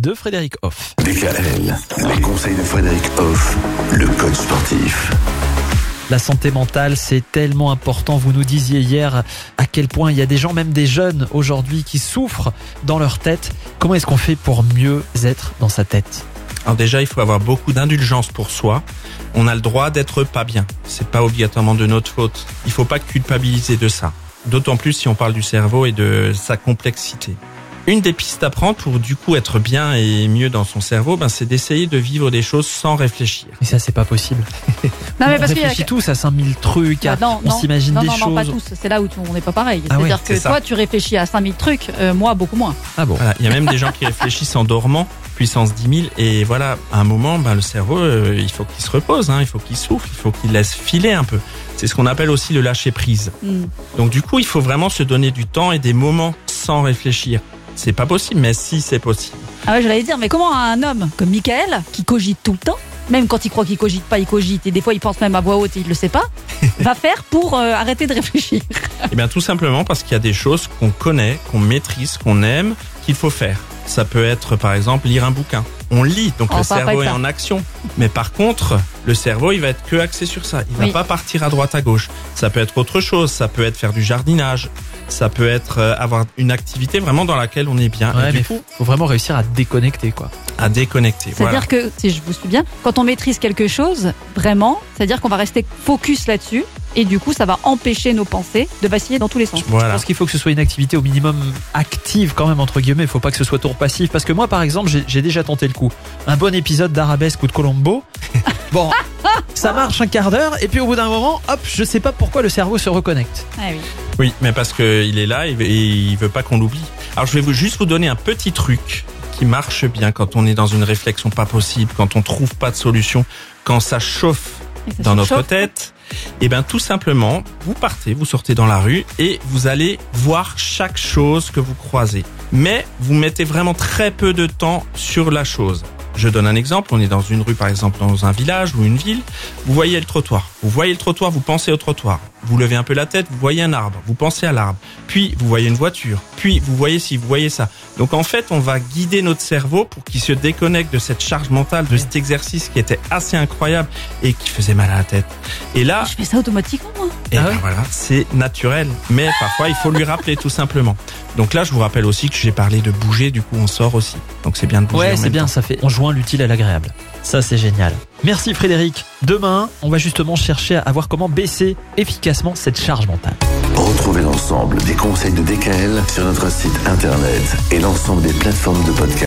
de Frédéric Hoff. DKL, les conseils de Frédéric Hoff, le code sportif. La santé mentale, c'est tellement important. Vous nous disiez hier à quel point il y a des gens, même des jeunes aujourd'hui, qui souffrent dans leur tête. Comment est-ce qu'on fait pour mieux être dans sa tête? Alors déjà, il faut avoir beaucoup d'indulgence pour soi. On a le droit d'être pas bien. C'est pas obligatoirement de notre faute. Il faut pas culpabiliser de ça. D'autant plus si on parle du cerveau et de sa complexité. Une des pistes à prendre pour du coup être bien et mieux dans son cerveau, ben, c'est d'essayer de vivre des choses sans réfléchir. Mais ça, c'est pas possible. Non, mais on parce a- réfléchit tous à 5000 trucs, à- Ah, non, on s'imagine des non, choses. non, pas tous. C'est là où tu- on n'est pas pareil. Ah ouais, C'est-à-dire que toi, tu réfléchis à 5000 trucs, euh, moi, beaucoup moins. Ah bon Voilà. Il y a même des gens qui réfléchissent en dormant, puissance 10 000, et voilà, à un moment, ben, le cerveau, euh, il faut qu'il se repose, hein, il faut qu'il souffle, il faut qu'il laisse filer un peu. C'est ce qu'on appelle aussi le lâcher prise. Hmm. Donc du coup, il faut vraiment se donner du temps et des moments sans réfléchir. C'est pas possible, mais si c'est possible. Ah ouais, j'allais dire, mais comment un homme comme Michael, qui cogite tout le temps, même quand il croit qu'il cogite pas, il cogite, et des fois il pense même à voix haute et il le sait pas, va faire pour euh, arrêter de réfléchir? Eh bien, tout simplement parce qu'il y a des choses qu'on connaît, qu'on maîtrise, qu'on aime, qu'il faut faire. Ça peut être, par exemple, lire un bouquin. On lit, donc le cerveau est en action. Mais par contre, le cerveau, il va être que axé sur ça. Il Oui. va pas partir à droite, à gauche. Ça peut être autre chose. Ça peut être faire du jardinage. Ça peut être euh, avoir une activité vraiment dans laquelle on est bien. Ouais, et mais du faut, coup, faut vraiment réussir à déconnecter, quoi. à déconnecter. C'est-à-dire Voilà. que, si je vous suis bien, quand on maîtrise quelque chose, vraiment, c'est-à-dire qu'on va rester focus là-dessus, et du coup, ça va empêcher nos pensées de vaciller dans tous les sens. Je Voilà. pense qu'il faut que ce soit une activité au minimum active quand même entre guillemets. Il faut pas que ce soit tour passif parce que moi par exemple j'ai- déjà tenté le coup. Un bon épisode d'Arabesque ou de Colombo. Bon, ça marche un quart d'heure et puis au bout d'un moment, hop, je sais pas pourquoi le cerveau se reconnecte. Ah oui. Oui, mais parce qu'il est là et il veut pas qu'on l'oublie. Alors je vais vous juste vous donner un petit truc qui marche bien quand on est dans une réflexion pas possible, quand on trouve pas de solution, quand ça chauffe ça dans notre chauffe. tête. Et bien tout simplement, vous partez, vous sortez dans la rue et vous allez voir chaque chose que vous croisez. Mais vous mettez vraiment très peu de temps sur la chose. Je donne un exemple, on est dans une rue par exemple dans un village ou une ville, vous voyez le trottoir. Vous voyez le trottoir, vous pensez au trottoir. Vous levez un peu la tête, vous voyez un arbre, vous pensez à l'arbre. Puis vous voyez une voiture, puis vous voyez ci, vous voyez ça. Donc en fait, on va guider notre cerveau pour qu'il se déconnecte de cette charge mentale, de cet exercice qui était assez incroyable et qui faisait mal à la tête. Et là, Je fais ça automatiquement, moi. et Ah ben ouais voilà, c'est naturel. Mais parfois, il faut lui rappeler tout simplement. Donc là, je vous rappelle aussi que j'ai parlé de bouger, du coup, on sort aussi. Donc c'est bien de bouger. Ouais, c'est bien, temps. ça fait. On joint l'utile à l'agréable. Ça, c'est génial. Merci Frédéric. Demain, on va justement chercher à voir comment baisser efficacement cette charge mentale. Retrouvez l'ensemble des conseils de DKL sur notre site internet et l'ensemble des plateformes de podcast.